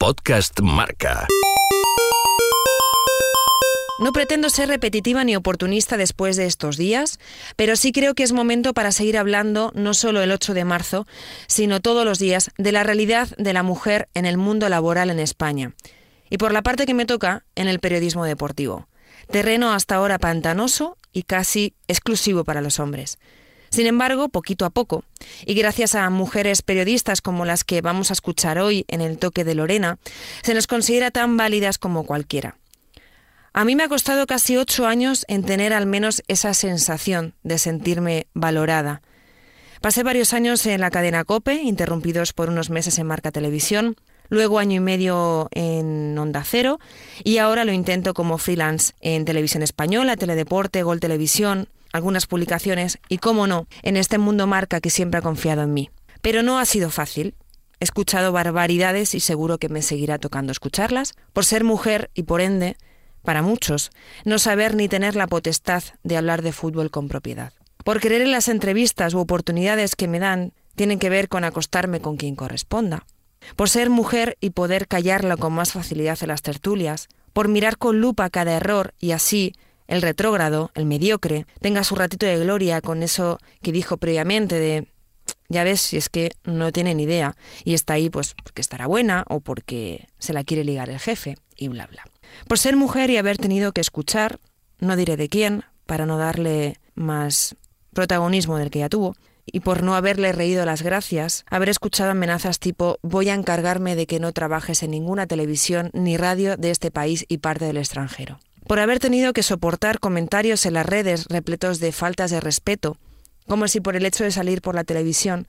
Podcast Marca. No pretendo ser repetitiva ni oportunista después de estos días, pero sí creo que es momento para seguir hablando, no solo el 8 de marzo, sino todos los días, de la realidad de la mujer en el mundo laboral en España. Y por la parte que me toca, en el periodismo deportivo. Terreno hasta ahora pantanoso y casi exclusivo para los hombres. Sin embargo, poquito a poco, y gracias a mujeres periodistas como las que vamos a escuchar hoy en el toque de Lorena, se nos considera tan válidas como cualquiera. A mí me ha costado casi ocho años en tener al menos esa sensación de sentirme valorada. Pasé varios años en la cadena Cope, interrumpidos por unos meses en Marca Televisión, luego año y medio en Onda Cero y ahora lo intento como freelance en Televisión Española, Teledeporte, Gol Televisión, algunas publicaciones y, cómo no, en este mundo marca que siempre ha confiado en mí. Pero no ha sido fácil. He escuchado barbaridades y seguro que me seguirá tocando escucharlas, por ser mujer y por ende para muchos, no saber ni tener la potestad de hablar de fútbol con propiedad. Por querer en las entrevistas u oportunidades que me dan, tienen que ver con acostarme con quien corresponda. Por ser mujer y poder callarla con más facilidad en las tertulias. Por mirar con lupa cada error y así el retrógrado, el mediocre, tenga su ratito de gloria con eso que dijo previamente de ya ves si es que no tiene ni idea y está ahí pues porque estará buena o porque se la quiere ligar el jefe y bla bla. Por ser mujer y haber tenido que escuchar, no diré de quién, para no darle más protagonismo del que ya tuvo, y por no haberle reído las gracias, haber escuchado amenazas tipo voy a encargarme de que no trabajes en ninguna televisión ni radio de este país y parte del extranjero. Por haber tenido que soportar comentarios en las redes repletos de faltas de respeto, como si por el hecho de salir por la televisión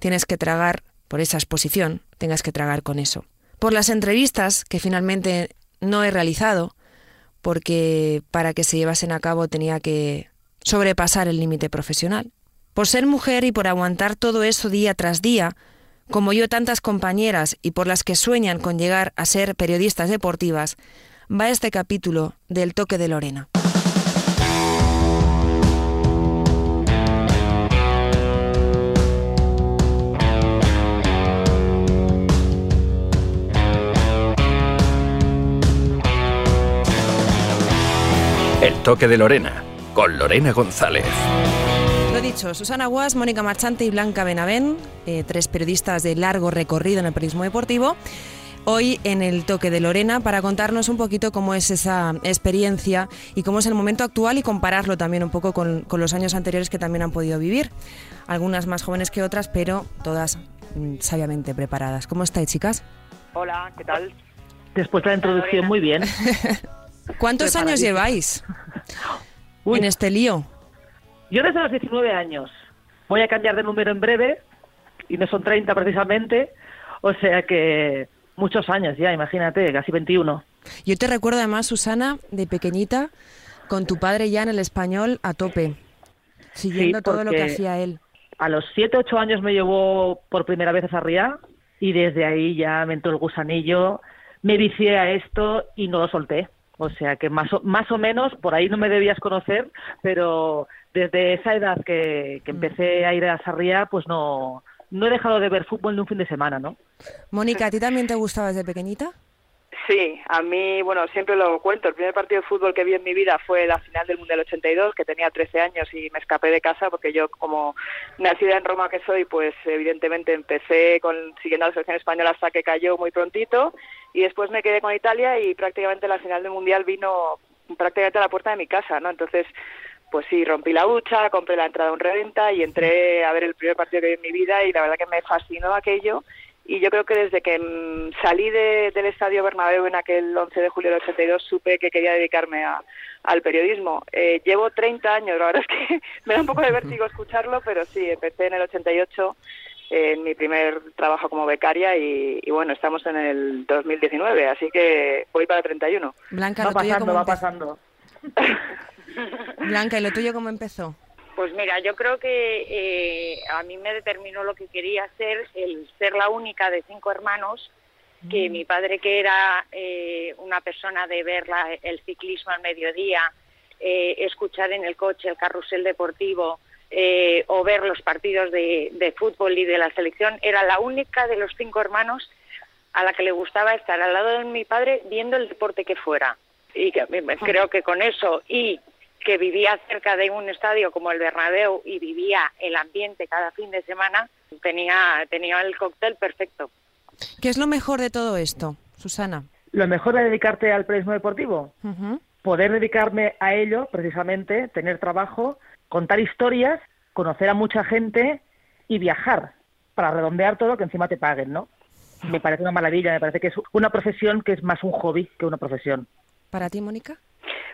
tienes que tragar, por esa exposición, tengas que tragar con eso. Por las entrevistas que finalmente no he realizado porque para que se llevasen a cabo tenía que sobrepasar el límite profesional. Por ser mujer y por aguantar todo eso día tras día, como yo tantas compañeras y por las que sueñan con llegar a ser periodistas deportivas, va este capítulo del toque de Lorena. El toque de Lorena, con Lorena González. Lo dicho, Susana Guas, Mónica Marchante y Blanca Benavén, eh, tres periodistas de largo recorrido en el periodismo deportivo, hoy en el toque de Lorena para contarnos un poquito cómo es esa experiencia y cómo es el momento actual y compararlo también un poco con, con los años anteriores que también han podido vivir. Algunas más jóvenes que otras, pero todas mm, sabiamente preparadas. ¿Cómo estáis, chicas? Hola, ¿qué tal? Después de la introducción, muy bien. ¿Cuántos años lleváis en este lío? Yo desde los 19 años. Voy a cambiar de número en breve y no son 30 precisamente, o sea que muchos años ya, imagínate, casi 21. Yo te recuerdo además, Susana, de pequeñita, con tu padre ya en el español a tope, siguiendo Sí, todo lo que hacía él. A los 7, 8 años me llevó por primera vez a Sarriá y desde ahí ya me entró el gusanillo, me vicié a esto y no lo solté. O sea que más o, más o menos, por ahí no me debías conocer, pero desde esa edad que, que empecé a ir a Sarriá, pues no, no he dejado de ver fútbol ni un fin de semana, ¿no? Mónica, ¿a ti también te gustaba desde pequeñita? Sí, a mí, bueno, siempre lo cuento. El primer partido de fútbol que vi en mi vida fue la final del Mundial 82, que tenía 13 años y me escapé de casa porque yo, como nacida en Roma que soy, pues evidentemente empecé con siguiendo a la selección española hasta que cayó muy prontito y después me quedé con Italia y prácticamente la final del Mundial vino prácticamente a la puerta de mi casa, ¿no? Entonces, pues sí, rompí la hucha, compré la entrada a un reventa y entré a ver el primer partido que vi en mi vida y la verdad que me fascinó aquello y yo creo que desde que mm, salí de- del Estadio Bernabéu en aquel 11 de julio del 82 supe que quería dedicarme a- al periodismo. Eh, llevo 30 años, la verdad es que me da un poco de vértigo escucharlo, pero sí, empecé en el 88 eh, en mi primer trabajo como becaria y, y bueno, estamos en el 2019, así que voy para 31. Blanca, Va pasando, va pasando. Blanca, ¿y lo tuyo cómo empezó? Pues mira, yo creo que eh, a mí me determinó lo que quería ser, el ser la única de cinco hermanos, que mi padre que era eh, una persona de ver la- el ciclismo al mediodía, eh, escuchar en el coche el carrusel deportivo eh, o ver los partidos de, de fútbol y de la selección, era la única de los cinco hermanos a la que le gustaba estar al lado de mi padre viendo el deporte que fuera. Y que, creo que con eso y que vivía cerca de un estadio como el Bernabéu y vivía el ambiente cada fin de semana, tenía, tenía el cóctel perfecto. ¿Qué es lo mejor de todo esto, Susana? Lo mejor de dedicarte al periodismo deportivo. Poder dedicarme a ello, precisamente, tener trabajo, contar historias, conocer a mucha gente y viajar para redondear todo que encima te paguen, ¿no? Me parece una maravilla, me parece que es una profesión que es más un hobby que una profesión. ¿Para ti, Mónica?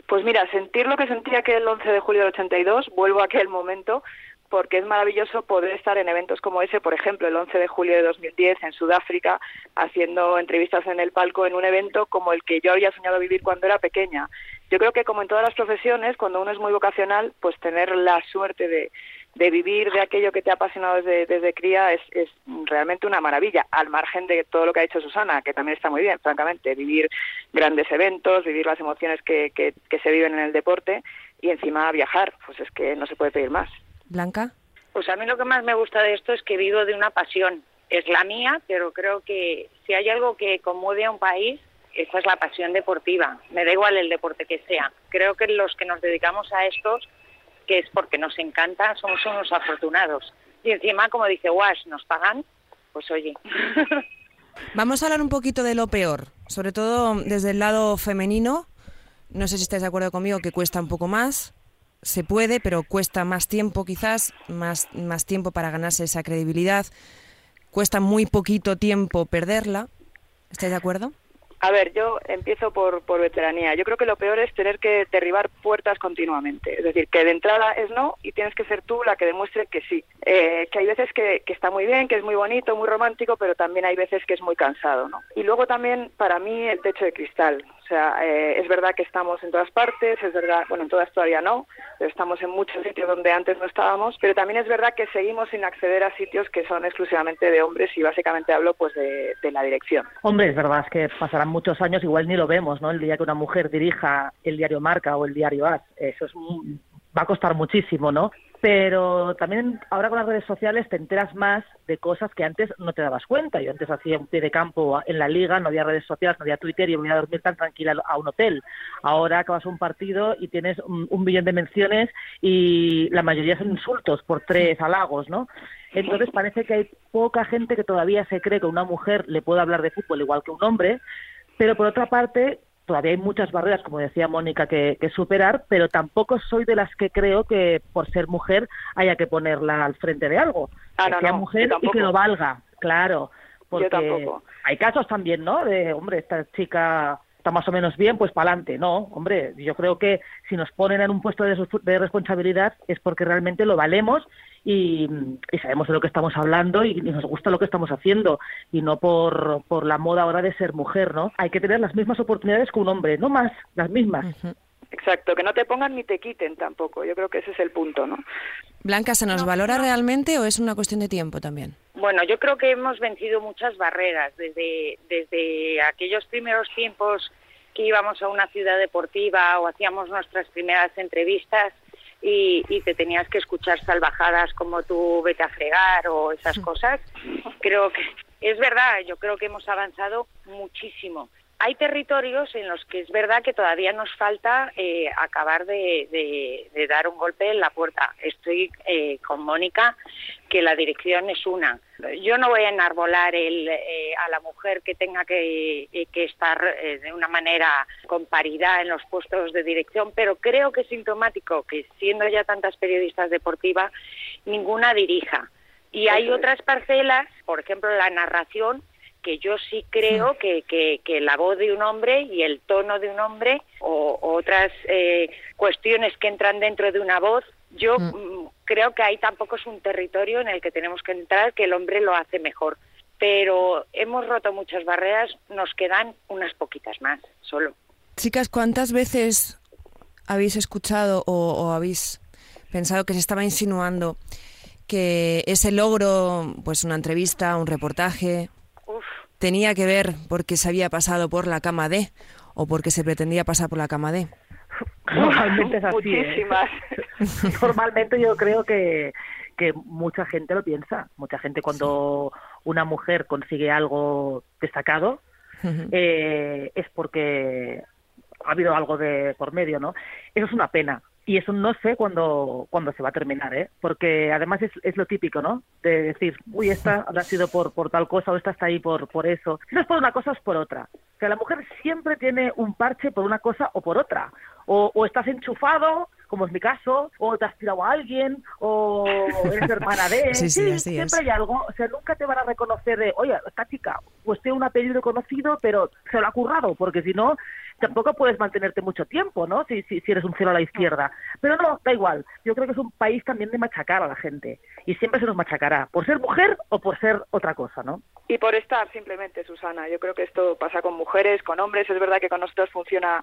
Pues mira, sentir lo que sentía aquel 11 de julio del 82, vuelvo a aquel momento, porque es maravilloso poder estar en eventos como ese, por ejemplo, el 11 de julio de 2010 en Sudáfrica, haciendo entrevistas en el palco en un evento como el que yo había soñado vivir cuando era pequeña. Yo creo que como en todas las profesiones, cuando uno es muy vocacional, pues tener la suerte de, de vivir de aquello que te ha apasionado desde, desde cría es, es, realmente una maravilla, al margen de todo lo que ha dicho Susana, que también está muy bien, francamente, vivir grandes eventos, vivir las emociones que, que, que se viven en el deporte y encima viajar, pues es que no se puede pedir más. Blanca. Pues a mí lo que más me gusta de esto es que vivo de una pasión. Es la mía, pero creo que si hay algo que conmueve a un país, esa es la pasión deportiva. Me da igual el deporte que sea. Creo que los que nos dedicamos a estos que es porque nos encanta, somos unos afortunados. Y encima, como dice Wash, nos pagan, pues oye. Vamos a hablar un poquito de lo peor, sobre todo desde el lado femenino. No sé si estáis de acuerdo conmigo que cuesta un poco más. Se puede, pero cuesta más tiempo quizás, más, más tiempo para ganarse esa credibilidad. Cuesta muy poquito tiempo perderla. ¿Estáis de acuerdo? A ver, yo empiezo por, por veteranía. Yo creo que lo peor es tener que derribar puertas continuamente. Es decir, que de entrada es no y tienes que ser tú la que demuestre que sí. Eh, que hay veces que, que, está muy bien, que es muy bonito, muy romántico, pero también hay veces que es muy cansado. ¿no? Y luego también, para mí, el techo de cristal. O sea, eh, es verdad que estamos en todas partes, es verdad, bueno, en todas todavía no, pero estamos en muchos sitios donde antes no estábamos, pero también es verdad que seguimos sin acceder a sitios que son exclusivamente de hombres y básicamente hablo pues de, la dirección. Hombre, es verdad, es que pasarán muchos años, igual ni lo vemos, ¿no? El día que una mujer dirija el diario Marca o el diario As, eso es va a costar muchísimo, ¿no? Pero también ahora con las redes sociales te enteras más de cosas que antes no te dabas cuenta. Yo antes hacía un pie de campo en la liga, no había redes sociales, no había Twitter y voy a dormir tan tranquila a un hotel. Ahora acabas un partido y tienes un, un billón de menciones y la mayoría son insultos por tres halagos, ¿no? Entonces parece que hay poca gente que todavía se cree que una mujer le puede hablar de fútbol igual que un hombre, pero por otra parte todavía hay muchas barreras, como decía Mónica, que, que, superar, pero tampoco soy de las que creo que por ser mujer haya que ponerla al frente de algo. Ah, que no, sea no, mujer y que lo valga, claro. Porque yo tampoco. hay casos también, ¿no? De, hombre, esta chica está más o menos bien, pues para adelante. No, hombre, yo creo que si nos ponen en un puesto de, de responsabilidad es porque realmente lo valemos y, y, sabemos de lo que estamos hablando y, nos gusta lo que estamos haciendo y no por, por la moda ahora de ser mujer, ¿no? Hay que tener las mismas oportunidades que un hombre, no más, las mismas. Uh -huh. Exacto, que no te pongan ni te quiten tampoco. Yo creo que ese es el punto, ¿no? Blanca, ¿se nos no, valora no. realmente o es una cuestión de tiempo también? Bueno, yo creo que hemos vencido muchas barreras desde, desde aquellos primeros tiempos que íbamos a una ciudad deportiva o hacíamos nuestras primeras entrevistas y, y, te tenías que escuchar salvajadas como tú vete a fregar o esas cosas. Creo que es verdad, yo creo que hemos avanzado muchísimo. Hay territorios en los que es verdad que todavía nos falta eh, acabar de, de, de, dar un golpe en la puerta. Estoy eh, con Mónica, que la dirección es una. Yo no voy a enarbolar el, eh, a la mujer que tenga que, eh, que estar eh, de una manera con paridad en los puestos de dirección, pero creo que es sintomático que siendo ya tantas periodistas deportivas, ninguna dirija. Y hay otras parcelas, por ejemplo la narración, que yo sí creo que, que, que, la voz de un hombre y el tono de un hombre o, o otras eh, cuestiones que entran dentro de una voz, yo mm. creo que ahí tampoco es un territorio en el que tenemos que entrar, que el hombre lo hace mejor. Pero hemos roto muchas barreras, nos quedan unas poquitas más, solo. Chicas, ¿cuántas veces habéis escuchado o, o habéis pensado que se estaba insinuando que ese logro, pues una entrevista, un reportaje, tenía que ver porque se había pasado por la cama D o porque se pretendía pasar por la cama D? Normalmente es así. Muchísimas. ¿eh? Normalmente yo creo que, que mucha gente lo piensa. Mucha gente cuando una mujer consigue algo destacado eh, es porque ha habido algo de por medio, ¿no? Eso es una pena. Y eso no sé cuándo, cuándo se va a terminar, ¿eh? Porque además es, es lo típico, ¿no? De decir, uy, esta ha sido por, por tal cosa o esta está ahí por, por eso. Si no es por una cosa, es por otra. O sea, la mujer siempre tiene un parche por una cosa o por otra. O, o estás enchufado como es mi caso, o te has tirado a alguien, o eres hermana de... sí, sí, siempre hay algo, o sea, nunca te van a reconocer de, oye, esta chica, pues tiene un apellido conocido, pero se lo ha currado, porque si no, tampoco puedes mantenerte mucho tiempo, ¿no? Si, si, si eres un cero a la izquierda. Pero no, da igual. Yo creo que es un país también de machacar a la gente. Y siempre se nos machacará, por ser mujer o por ser otra cosa, ¿no? Y por estar simplemente, Susana. Yo creo que esto pasa con mujeres, con hombres. Es verdad que con nosotros funciona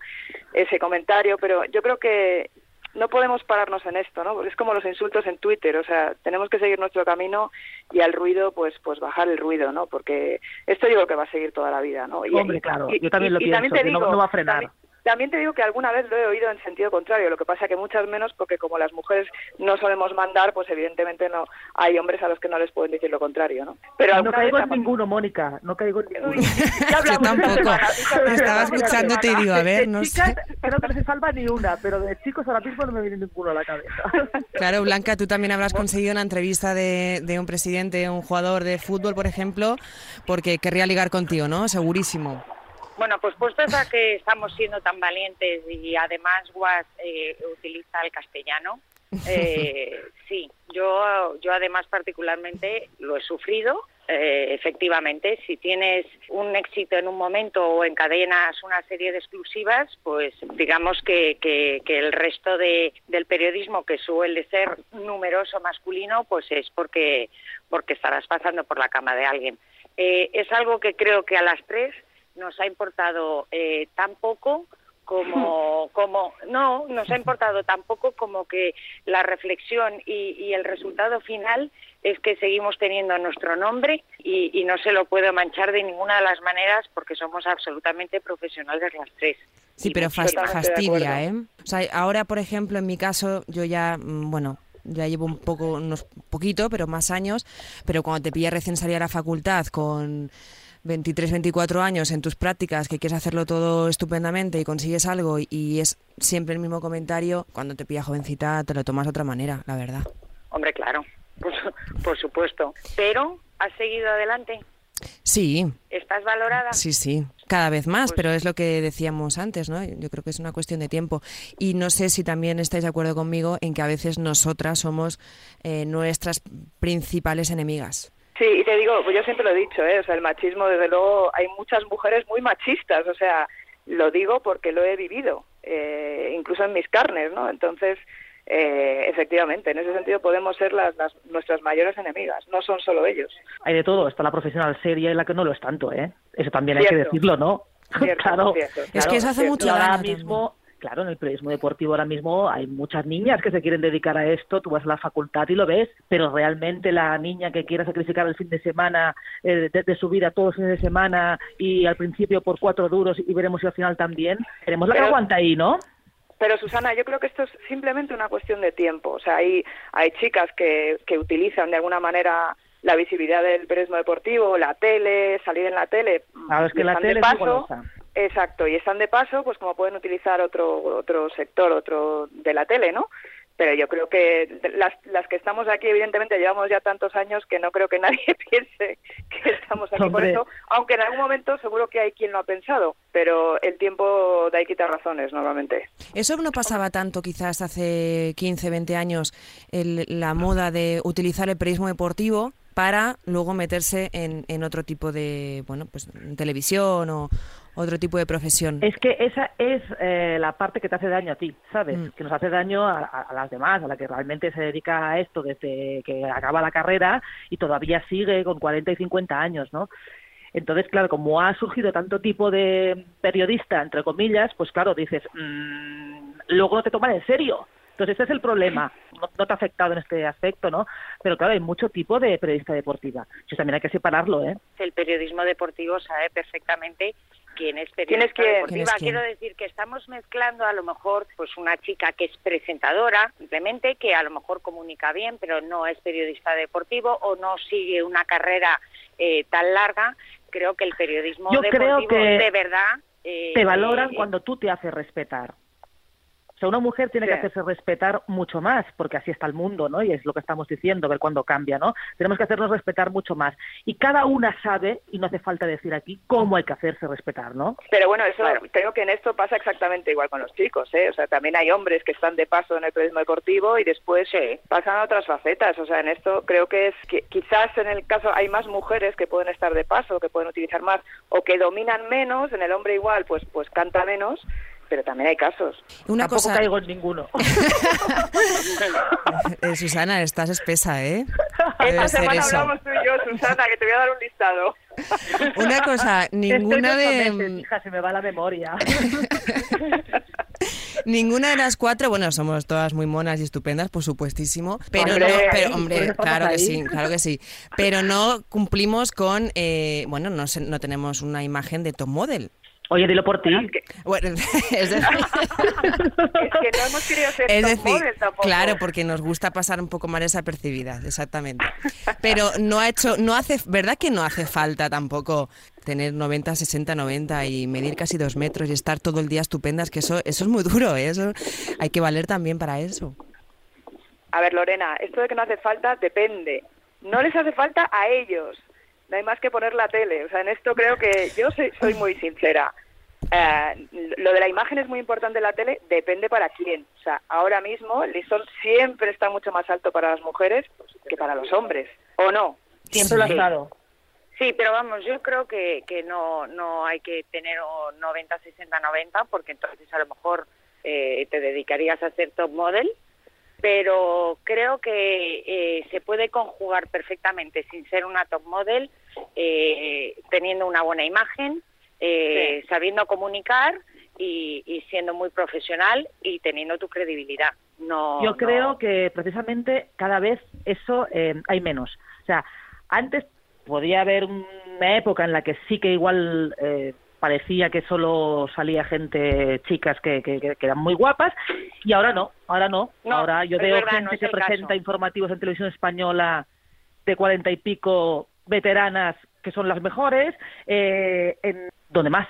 ese comentario, pero yo creo que no podemos pararnos en esto, ¿no? Porque es como los insultos en Twitter, o sea, tenemos que seguir nuestro camino y al ruido, pues, pues bajar el ruido, ¿no? Porque esto yo creo que va a seguir toda la vida, ¿no? Y, Hombre, claro, yo también lo pienso, que no, va a frenar. También te digo que alguna vez lo he oído en sentido contrario, lo que pasa que muchas menos porque como las mujeres no solemos mandar, pues evidentemente no hay hombres a los que no les pueden decir lo contrario, ¿no? Pero no caigo en ninguno, Mónica, no caigo en ninguno. Yo tampoco. Estaba escuchándote y digo, a ver, no sé. Creo que no se salva ni una, pero de chicos ahora mismo no me viene ninguno a la cabeza. Claro, Blanca, tú también habrás conseguido una entrevista de, de un presidente, un jugador de fútbol, por ejemplo, porque querría ligar contigo, ¿no? Segurísimo. Bueno, pues puestos a que estamos siendo tan valientes y además Guas eh, utiliza el castellano, eh, sí, yo, yo además particularmente lo he sufrido. Eh, efectivamente, si tienes un éxito en un momento o encadenas una serie de exclusivas, pues digamos que, que, que el resto de, del periodismo, que suele ser numeroso masculino, pues es porque, porque estarás pasando por la cama de alguien. es algo que creo que a las tres nos ha importado eh, tan poco como, como no nos ha importado tampoco como que la reflexión y, el resultado final es que seguimos teniendo nuestro nombre y, no se lo puedo manchar de ninguna de las maneras porque somos absolutamente profesionales las tres. Sí, pero fastidia, ¿eh? O sea, ahora, por ejemplo, en mi caso, yo ya, mm, bueno, ya llevo un poco, unos poquito, pero más años, pero cuando te pilla recién salir a la facultad con 23, 24 años en tus prácticas, que quieres hacerlo todo estupendamente y consigues algo y es siempre el mismo comentario, cuando te pilla jovencita te lo tomas de otra manera, la verdad. Hombre, claro, por, supuesto. Pero, ¿has seguido adelante? Sí. ¿Estás valorada? Sí, sí, cada vez más, pues pero es lo que decíamos antes, ¿no? Yo creo que es una cuestión de tiempo. Y no sé si también estáis de acuerdo conmigo en que a veces nosotras somos eh, nuestras principales enemigas. Sí, y te digo, pues yo siempre lo he dicho, ¿eh? o sea, el machismo, desde luego, hay muchas mujeres muy machistas, o sea, lo digo porque lo he vivido, eh, incluso en mis carnes, ¿no? Entonces, eh, efectivamente, en ese sentido podemos ser las, nuestras mayores enemigas, no son solo ellos. Hay de todo, está la profesional seria y la que no lo es tanto, ¿eh? Eso también hay que decirlo, ¿no? claro, es que eso hace mucho ahora mismo claro, en el periodismo deportivo ahora mismo hay muchas niñas que se quieren dedicar a esto, tú vas a la facultad y lo ves, pero realmente la niña que quiera sacrificar el fin de semana eh, de, su vida todo el fin de semana y al principio por cuatro duros y veremos si al final también, queremos la que aguanta ahí, ¿no? Pero Susana, yo creo que esto es simplemente una cuestión de tiempo. O sea, hay, hay chicas que, que utilizan de alguna manera la visibilidad del periodismo deportivo, la tele, salir en la tele. Claro, es que la tele paso, Exacto, y están de paso, pues como pueden utilizar otro otro sector, otro de la tele, ¿no? Pero yo creo que las, las que estamos aquí, evidentemente, llevamos ya tantos años que no creo que nadie piense que estamos aquí por eso, aunque en algún momento seguro que hay quien lo ha pensado, pero el tiempo da y quita razones normalmente. Eso no pasaba tanto quizás hace 15, 20 años, el, la moda de utilizar el periodismo deportivo para luego meterse en, en otro tipo de, bueno, pues televisión o, otro tipo de profesión. Es que esa es eh, la parte que te hace daño a ti, ¿sabes? Mm. Que nos hace daño a, las demás, a la que realmente se dedica a esto desde que acaba la carrera y todavía sigue con 40 y 50 años, ¿no? Entonces, claro, como ha surgido tanto tipo de periodista, entre comillas, pues claro, dices, mmm, luego no te toman en serio. Entonces, ese es el problema. No, no, te ha afectado en este aspecto, ¿no? Pero claro, hay mucho tipo de periodista deportiva. Eso también hay que separarlo, ¿eh? El periodismo deportivo sabe perfectamente quién es periodista quién? deportiva. ¿Quién es quién? Quiero decir que estamos mezclando a lo mejor pues una chica que es presentadora, simplemente que a lo mejor comunica bien, pero no es periodista deportivo o no sigue una carrera eh, tan larga. Creo que el periodismo Yo creo deportivo que de verdad eh, te valoran eh, cuando tú te haces respetar. O sea, una mujer tiene que hacerse respetar mucho más, porque así está el mundo, ¿no? Y es lo que estamos diciendo, ver cuándo cambia, ¿no? Tenemos que hacernos respetar mucho más. Y cada una sabe, y no hace falta decir aquí, cómo hay que hacerse respetar, ¿no? Pero bueno, eso creo que en esto pasa exactamente igual con los chicos, ¿eh? O sea, también hay hombres que están de paso en el periodismo deportivo y después pasan a otras facetas. O sea, en esto creo que es que quizás en el caso hay más mujeres que pueden estar de paso, que pueden utilizar más o que dominan menos. En el hombre igual, pues pues canta menos. Pero también hay casos. Una Tampoco cosa, caigo en ninguno. eh, Susana, estás espesa, ¿eh? Esta Debe ser semana eso. hablamos tú y yo, Susana, que te voy a dar un listado. Una cosa, ninguna de meses, hija, se me va la memoria. ninguna de las cuatro, bueno, somos todas muy monas y estupendas, por supuestísimo, pero Hombre, no, pero hombre, claro que ahí. sí, claro que sí, pero no cumplimos con, eh, bueno, no sé, no tenemos una imagen de top model. Oye, dilo por ti. Es que, Bueno, es decir, es que no hemos querido ser es decir, tampoco. claro, porque nos gusta pasar un poco más desapercibidas, exactamente. Pero no ha hecho, no hace, ¿verdad que no hace falta tampoco tener 90, 60, 90 y medir casi dos metros y estar todo el día estupendas? Que eso, eso es muy duro, ¿eh? eso hay que valer también para eso. A ver, Lorena, esto de que no hace falta depende. No les hace falta a ellos. No hay más que poner la tele. O sea, en esto creo que yo soy, soy muy sincera. Eh, lo de la imagen es muy importante en la tele, depende para quién. O sea, ahora mismo el listón siempre está mucho más alto para las mujeres que para los hombres. ¿O no? Siempre lo ha estado. Sí, pero vamos, yo creo que, que no, no hay que tener un 90, 60, 90, porque entonces a lo mejor eh, te dedicarías a ser top model, pero creo que eh, se puede conjugar perfectamente sin ser una top model, eh, teniendo una buena imagen, eh, sabiendo comunicar y, y siendo muy profesional y teniendo tu credibilidad. No, Yo no- creo que precisamente cada vez eso eh, hay menos. O sea, antes podía haber una época en la que sí que igual eh, parecía que solo salía gente, chicas que, que- eran muy guapas, y ahora no, ahora no. No, ahora yo veo verdad, gente no que presenta caso. informativos en televisión española de cuarenta y pico veteranas que son las mejores, eh, en donde más.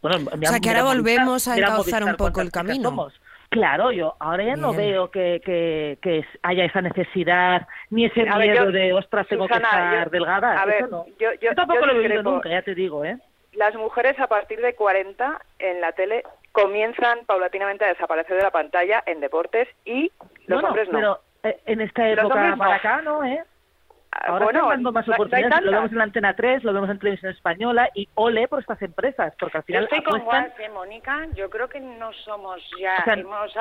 Bueno, O sea, que ahora volvemos a encauzar un poco el camino. Claro, yo ahora ya no veo que, que, que haya esa necesidad, ni ese A ver, miedo yo- de, ostras, tengo Susana, que estar yo- delgada. a ver, Eso no. yo- yo- tampoco yo lo he vivido nunca, ya te digo, ¿eh? Las mujeres a partir de 40 en la tele comienzan paulatinamente a desaparecer de la pantalla en deportes y los hombres no. Pero eh, en esta época no. para acá, ¿no? ¿eh? Ah, Ahora bueno, están dando más no- no oportunidades. lo vemos en la Antena 3, lo vemos en Televisión Española y ole por estas empresas, porque al Yo final estoy con apuestan... Guas, ¿eh, Mónica. Yo creo que no somos ya. O sea, hemos,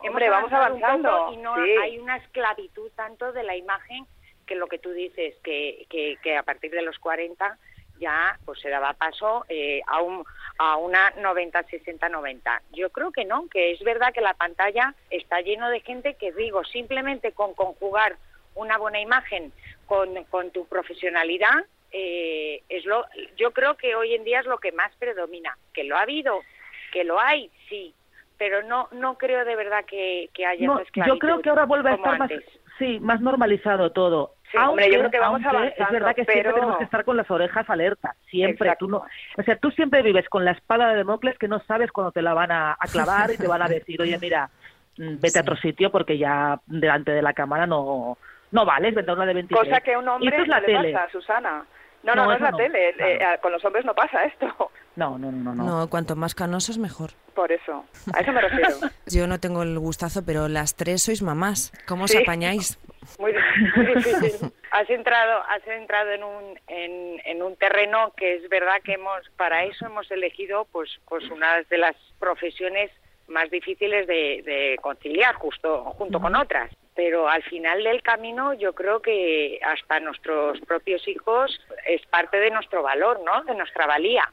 Hombre, hemos vamos avanzando, y no sí. hay una esclavitud tanto de la imagen que lo que tú dices, que, que, que a partir de los 40 ya pues se daba paso eh, a, un, a una 90, 60, 90. Yo creo que no, que es verdad que la pantalla está lleno de gente que digo, simplemente con conjugar una buena imagen con, con tu profesionalidad, eh, es lo, yo creo que hoy en día es lo que más predomina. Que lo ha habido, que lo hay, sí, pero no no creo de verdad que, que haya No, yo creo que ahora vuelve a estar más, sí, más normalizado todo. Sí, hombre, yo creo que vamos aunque es verdad que siempre tenemos que estar con las orejas alertas, siempre. Exacto. Tú no, o sea, tú siempre vives con la espada de Democles que no sabes cuándo te la van a, a clavar y te van a decir, oye, mira, mm, vete a otro sitio porque ya delante de la cámara no no vales, vendrá una de 23. Cosa que a un hombre es no la le tele. pasa, Susana. No, no, No, no, es la no, tele. claro. eh, eh, con los hombres no pasa esto. No, no, no, no. no. Cuanto más canosos mejor. Por eso. A eso me refiero. Yo no tengo el gustazo, pero las tres sois mamás. ¿Cómo os Sí. apañáis? Muy, muy difícil. Has entrado, has entrado en un, en, en un terreno que es verdad que hemos, para eso hemos elegido pues, pues una de las profesiones más difíciles de, de conciliar justo junto con otras. Pero al final del camino yo creo que hasta nuestros propios hijos es parte de nuestro valor, ¿no? De nuestra valía.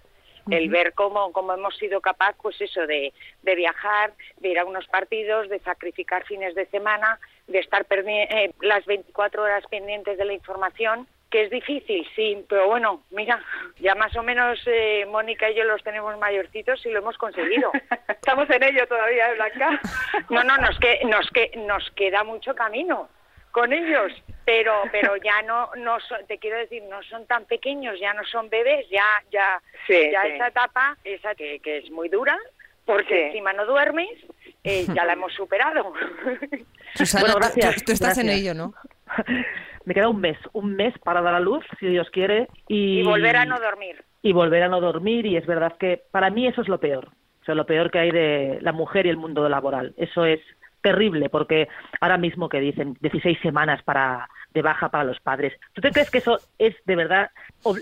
El ver cómo, cómo hemos sido capaz, pues eso, de, de viajar, de ir a unos partidos, de sacrificar fines de semana, de estar eh, las 24 horas pendientes de la información, que es difícil, sí, pero bueno, mira, ya más o menos eh, Mónica y yo los tenemos mayorcitos y lo hemos conseguido. Estamos en ello todavía, ¿eh, Blanca. No, no, nos, que, nos, que, nos queda mucho camino con ellos, pero pero ya no no te quiero decir no son tan pequeños, ya no son bebés, ya ya ya esa etapa esa que, que es muy dura porque encima no duermes, eh, ya la hemos superado. bueno, gracias. Tú, estás en ello, ¿no? Me queda un mes, un mes para dar a luz, si Dios quiere. Y, y volver a no dormir. Y volver a no dormir, y es verdad que para mí eso es lo peor. O sea, lo peor que hay de la mujer y el mundo laboral. Eso es terrible, porque ahora mismo que dicen 16 semanas para de baja para los padres. ¿Tú te crees que eso es de verdad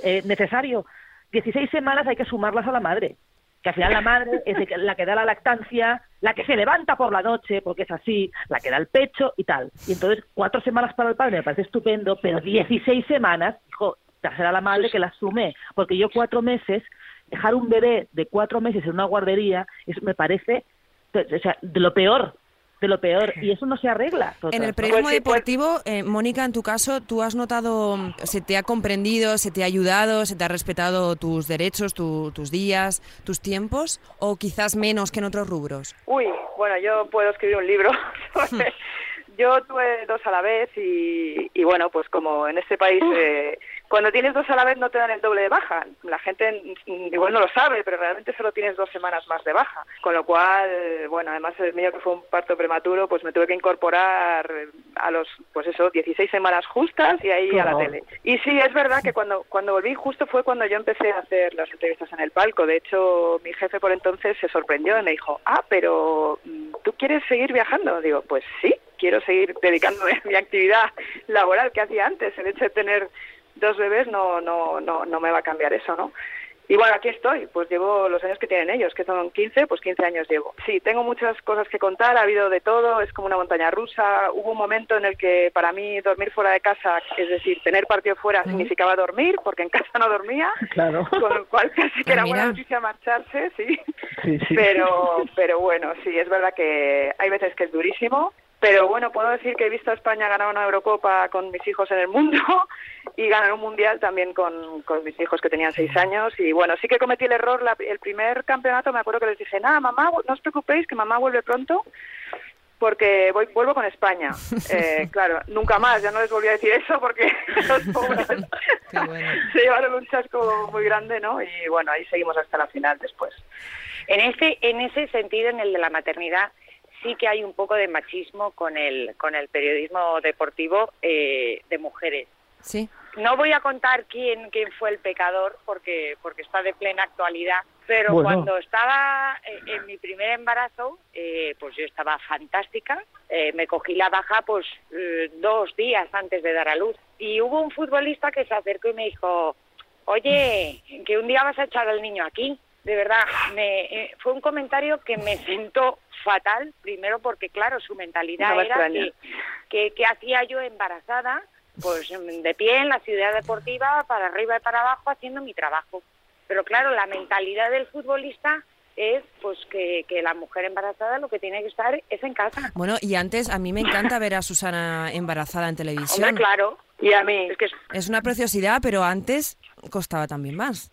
eh, necesario? 16 semanas hay que sumarlas a la madre que al final la madre es la que da la lactancia, la que se levanta por la noche, porque es así, la que da el pecho y tal. Y entonces, cuatro semanas para el padre me parece estupendo, pero 16 semanas, hijo, será la madre que la asume, porque yo cuatro meses, dejar un bebé de cuatro meses en una guardería, eso me parece o sea, de lo peor de lo peor y eso no se arregla. En el periodismo pues pues deportivo, eh, Mónica, en tu caso, ¿tú has notado, se te ha comprendido, se te ha ayudado, se te ha respetado tus derechos, tus días, tus tiempos o quizás menos que en otros rubros? Uy, bueno, yo puedo escribir un libro Yo tuve dos a la vez y, y bueno, pues como en este país eh, cuando tienes dos a la vez no te dan el doble de baja. La gente igual no lo sabe, pero realmente solo tienes dos semanas más de baja. Con lo cual, bueno, además el mío que fue un parto prematuro, pues me tuve que incorporar a los, pues eso, 16 semanas justas y ahí a la tele. Y sí, es verdad que cuando, cuando volví justo fue cuando yo empecé a hacer las entrevistas en el palco. De hecho, mi jefe por entonces se sorprendió y me dijo, ah, pero mm, ¿tú quieres seguir viajando? Digo, pues sí, quiero seguir dedicándome a mi actividad laboral que hacía antes. El hecho de tener dos bebés no, no, no, no me va a cambiar eso, ¿no? Y bueno, aquí estoy, pues llevo los años que tienen ellos, que son 15, pues 15 años llevo. Sí, tengo muchas cosas que contar, ha habido de todo, es como una montaña rusa. Hubo un momento en el que para mí dormir fuera de casa, es decir, tener partido fuera significaba dormir, porque en casa no dormía, claro. con lo cual casi que era buena noticia marcharse, sí. sí, sí. Pero, pero bueno, sí, es verdad que hay veces que es durísimo, pero bueno, puedo decir que he visto a España ganar una Eurocopa con mis hijos en el mundo y ganar un Mundial también con, con mis hijos que tenían seis años. Y bueno, sí que cometí el error, el primer campeonato me acuerdo que les dije, nada, mamá, no os preocupéis, que mamá vuelve pronto porque voy, vuelvo con España. Eh, claro, nunca más, ya no les volví a decir eso porque los pobres se llevaron un chasco muy grande, ¿no? Y bueno, ahí seguimos hasta la final después. En ese, en ese sentido, en el de la maternidad, sí que hay un poco de machismo con el, con el periodismo deportivo eh, de mujeres. Sí. No voy a contar quién, quién fue el pecador porque, porque está de plena actualidad, pero cuando estaba eh, en mi primer embarazo, eh, pues yo estaba fantástica. me cogí la baja pues dos días antes de dar a luz. Y hubo un futbolista que se acercó y me dijo, oye, que un día vas a echar al niño aquí de verdad, me, eh, fue un comentario que me sentó fatal, primero porque, claro, su mentalidad era que, que, hacía yo embarazada, pues de pie en la ciudad deportiva, para arriba y para abajo, haciendo mi trabajo. Pero claro, la mentalidad del futbolista es pues que, que, la mujer embarazada lo que tiene que estar es en casa. Bueno, y antes a mí me encanta ver a Susana embarazada en televisión. claro, y a mí. Es, que es una preciosidad, pero antes costaba también más.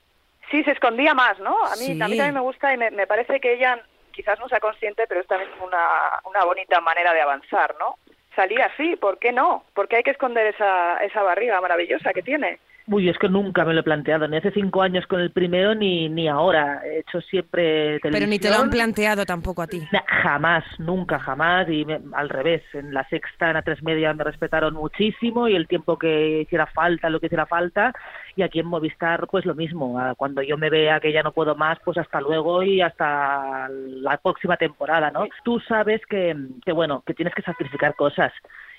Sí, se escondía más, ¿no? A mí, también me gusta y me, me, parece que ella quizás no sea consciente, pero es también una, una bonita manera de avanzar, ¿no? Salir así, ¿por qué no? Porque hay que esconder esa, esa barriga maravillosa que tiene. Uy, es que nunca me lo he planteado, ni hace cinco años con el primero ni, ni ahora. He hecho siempre televisión. Pero ni te lo han planteado tampoco a ti. jamás, nunca, jamás. Y al revés, en la sexta, en la tres media me respetaron muchísimo y el tiempo que hiciera falta, lo que hiciera falta. Y aquí en Movistar, pues lo mismo. Cuando yo me vea que ya no puedo más, pues hasta luego y hasta la próxima temporada, ¿no? Tú sabes que, que bueno, que tienes que sacrificar cosas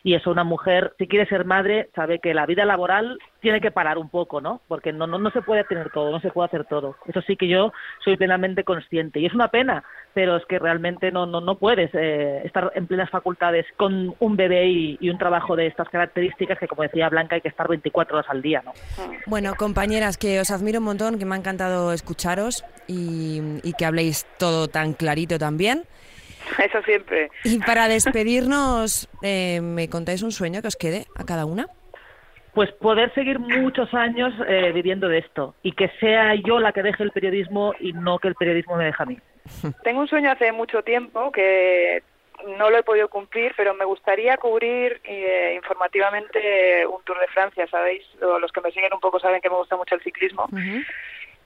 y eso una mujer, si quiere ser madre, sabe que la vida laboral tiene que parar un poco, ¿no? Porque no, no, no se puede tener todo, no se puede hacer todo. Eso sí que yo soy plenamente consciente y es una pena, pero es que realmente no, no, no puedes eh, estar en plenas facultades con un bebé y, un trabajo de estas características que, como decía Blanca, hay que estar 24 horas al día, ¿no? Bueno, compañeras, que os admiro un montón, que me ha encantado escucharos y, y que habléis todo tan clarito también. Eso siempre. Y para despedirnos, eh, ¿me contáis un sueño que os quede a cada una? pues poder seguir muchos años eh, viviendo de esto y que sea yo la que deje el periodismo y no que el periodismo me deje a mí. Tengo un sueño hace mucho tiempo que no lo he podido cumplir, pero me gustaría cubrir eh, informativamente un Tour de Francia, ¿sabéis? Los que me siguen un poco saben que me gusta mucho el ciclismo.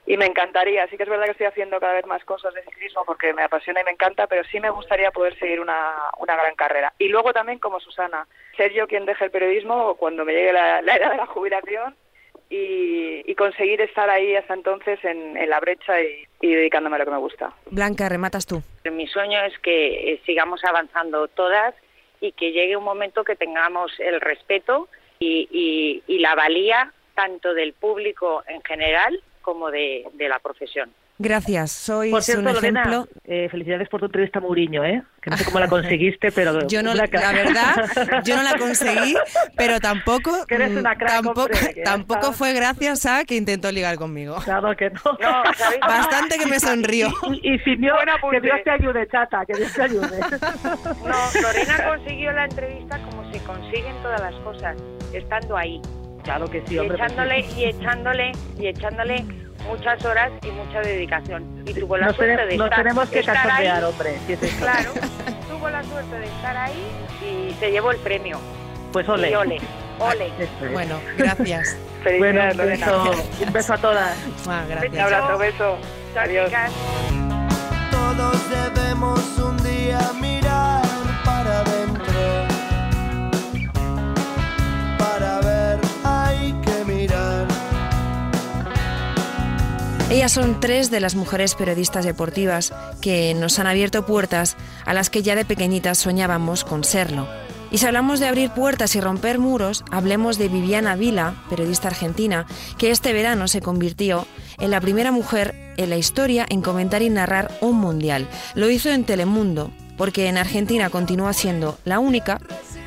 Y me encantaría, sí que es verdad que estoy haciendo cada vez más cosas de ciclismo porque me apasiona y me encanta, pero sí me gustaría poder seguir una, una gran carrera. Y luego también como Susana, ser yo quien deje el periodismo cuando me llegue la, la edad de la jubilación y, conseguir estar ahí hasta entonces en, la brecha y, dedicándome a lo que me gusta. Blanca, rematas tú. Mi sueño es que eh, sigamos avanzando todas y que llegue un momento que tengamos el respeto y, la valía tanto del público en general como de la profesión. Gracias, soy por cierto, un ejemplo. eh, felicidades por tu entrevista, Mourinho, ¿eh? Que no sé cómo la conseguiste, pero yo no, la, verdad, yo no la conseguí, pero tampoco, eres una crack, tampoco, tampoco fue gracias a que intentó ligar conmigo. Claro que no. no Bastante que me sonrió. Y, y, si no, que Dios te ayude, chata, que Dios te ayude. No, Lorena consiguió la entrevista como se consiguen todas las cosas, estando ahí. Claro que sí, hombre. Y echándole, y echándole, y echándole muchas horas y mucha dedicación. Y tuvo la suerte de estar, tenemos que estar hombre. claro, tuvo la suerte de estar ahí y se llevó el premio. Pues ole. Y ole, ole. Bueno, gracias. bueno, un beso, un beso a todas. Ah, gracias. Un abrazo, beso. Adiós. Todos debemos un día mirar ellas son tres de las mujeres periodistas deportivas que nos han abierto puertas a las que ya de pequeñitas soñábamos con serlo. Y si hablamos de abrir puertas y romper muros, hablemos de Viviana Vila, periodista argentina, que este verano se convirtió en la primera mujer en la historia en comentar y narrar un mundial. Lo hizo en Telemundo, porque en Argentina continúa siendo la única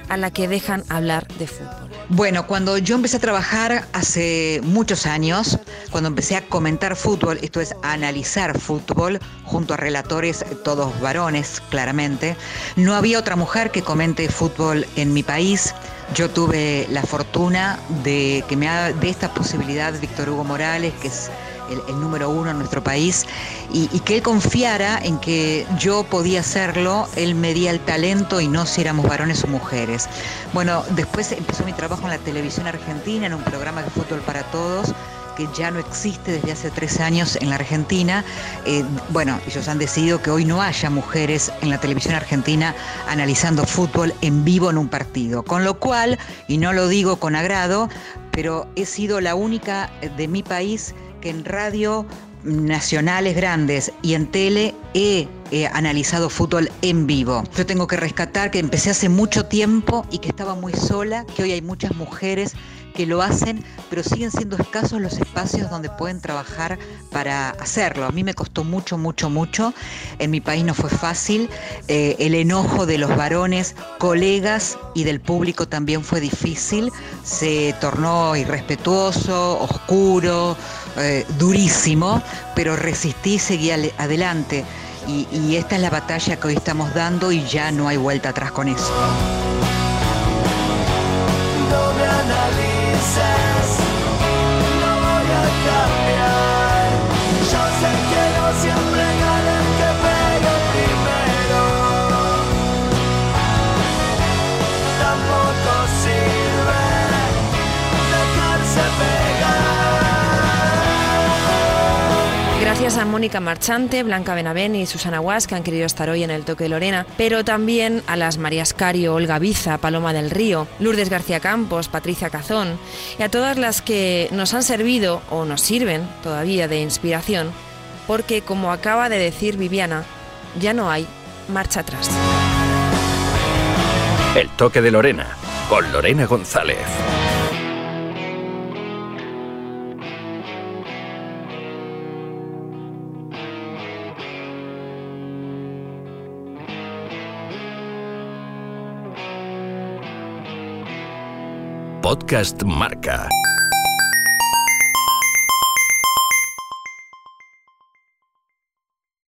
a la que dejan hablar de fútbol. Bueno, cuando yo empecé a trabajar hace muchos años, cuando empecé a comentar fútbol, esto es analizar fútbol, junto a relatores, todos varones, claramente, no había otra mujer que comente fútbol en mi país. Yo tuve la fortuna de que me ha, de esta posibilidad Víctor Hugo Morales, que es el, número uno en nuestro país, y, que él confiara en que yo podía hacerlo, él medía el talento y no si éramos varones o mujeres. Bueno, después empezó mi trabajo en la televisión argentina, en un programa de fútbol para todos que ya no existe desde hace tres años en la Argentina. Eh, bueno, ellos han decidido que hoy no haya mujeres en la televisión argentina analizando fútbol en vivo en un partido. Con lo cual, y no lo digo con agrado, pero he sido la única de mi país que en radio nacionales grandes y en tele he, analizado fútbol en vivo. Yo tengo que rescatar que empecé hace mucho tiempo y que estaba muy sola, que hoy hay muchas mujeres que lo hacen, pero siguen siendo escasos los espacios donde pueden trabajar para hacerlo. A mí me costó mucho, mucho, mucho. En mi país no fue fácil. Eh, el enojo de los varones, colegas y del público también fue difícil. Se tornó irrespetuoso, oscuro, eh, durísimo, pero resistí y seguí adelante. Y, y esta es la batalla que hoy estamos dando y ya no hay vuelta atrás con eso. A Mónica Marchante, Blanca Benavén y Susana Guas que han querido estar hoy en el Toque de Lorena, pero también a las Marías Cario, Olga Biza, Paloma del Río, Lourdes García Campos, Patricia Cazón y a todas las que nos han servido o nos sirven todavía de inspiración, porque como acaba de decir Viviana, ya no hay marcha atrás. El Toque de Lorena, con Lorena González. Podcast Marca.